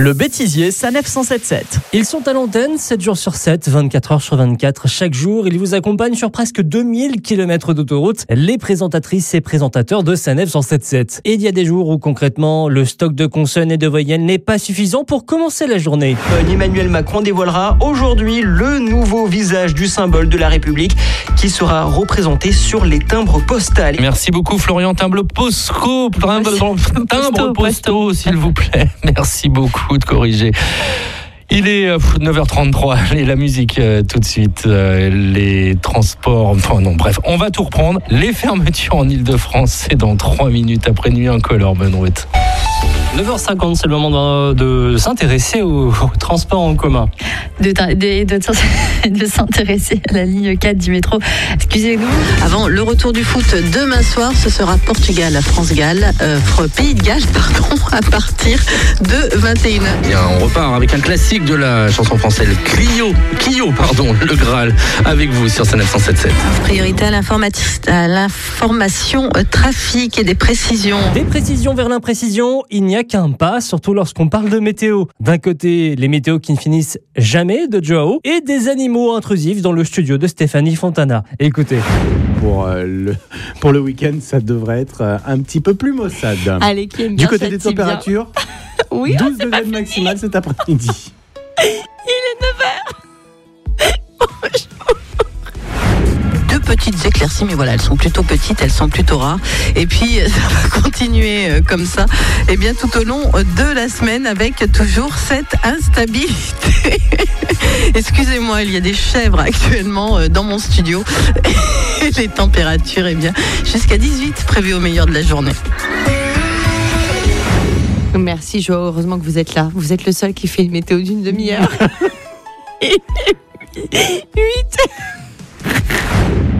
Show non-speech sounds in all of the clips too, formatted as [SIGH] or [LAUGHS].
Le bêtisier, ça 9177. Ils sont à l'antenne 7 jours sur 7, 24 heures sur 24. Chaque jour, ils vous accompagnent sur presque 2000 km d'autoroute, les présentatrices et présentateurs de Sanef 177. Et il y a des jours où concrètement, le stock de consonnes et de voyelles n'est pas suffisant pour commencer la journée. Emmanuel Macron dévoilera aujourd'hui le nouveau visage du symbole de la République qui sera représenté sur les timbres postales. Merci beaucoup Florian Timbre Postco, timbre postaux s'il vous plaît. [LAUGHS] Merci beaucoup de corriger. Il est 9h33, euh, et la musique euh, tout de suite, euh, les transports, enfin non, bref, on va tout reprendre. Les fermetures en Ile-de-France, c'est dans 3 minutes après nuit incolore, Benroute. 9h50, c'est le moment de, s'intéresser au, transport en commun. De, [LAUGHS] de, s'intéresser à la ligne 4 du métro. Excusez-nous. Avant le retour du foot demain soir, ce sera Portugal, France-Galles, euh, Pays de Galles, [LAUGHS] pardon, à partir de 21h. Bien, on repart avec un classique de la chanson française, Clio, Clio, pardon, [LAUGHS] le Graal, avec vous sur CNF 177. Priorité à l'information euh, trafic et des précisions. Des précisions vers l'imprécision, il n'y a qu'un pas, surtout lorsqu'on parle de météo. D'un côté, les météos qui ne finissent jamais de Joao et des animaux intrusifs dans le studio de Stéphanie Fontana. Écoutez. Pour, euh, le, [LAUGHS] pour le week-end, ça devrait être euh, un petit peu plus maussade. Allez, qui aime bien Du côté des températures, [LAUGHS] oui, 12 degrés maximales cet après-midi. Petites éclaircies, mais voilà, elles sont plutôt petites, elles sont plutôt rares. Et puis, [LAUGHS] ça va continuer euh, comme ça, et eh bien tout au long de la semaine, avec toujours cette instabilité. [LAUGHS] Excusez-moi, il y a des chèvres actuellement euh, dans mon studio. [LAUGHS] Les températures, et eh bien, jusqu'à 18 prévues au meilleur de la journée. Merci Jo, heureusement que vous êtes là. Vous êtes le seul qui fait une météo d'une demi-heure. 8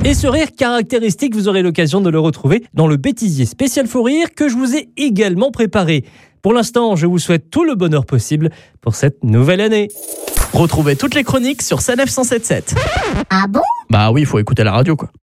Et ce rire caractéristique, vous aurez l'occasion de le retrouver dans le bêtisier spécial faux rire que je vous ai également préparé. Pour l'instant, je vous souhaite tout le bonheur possible pour cette nouvelle année. Retrouvez toutes les chroniques sur Sanef 177. Ah bon? Bah oui, il faut écouter la radio quoi.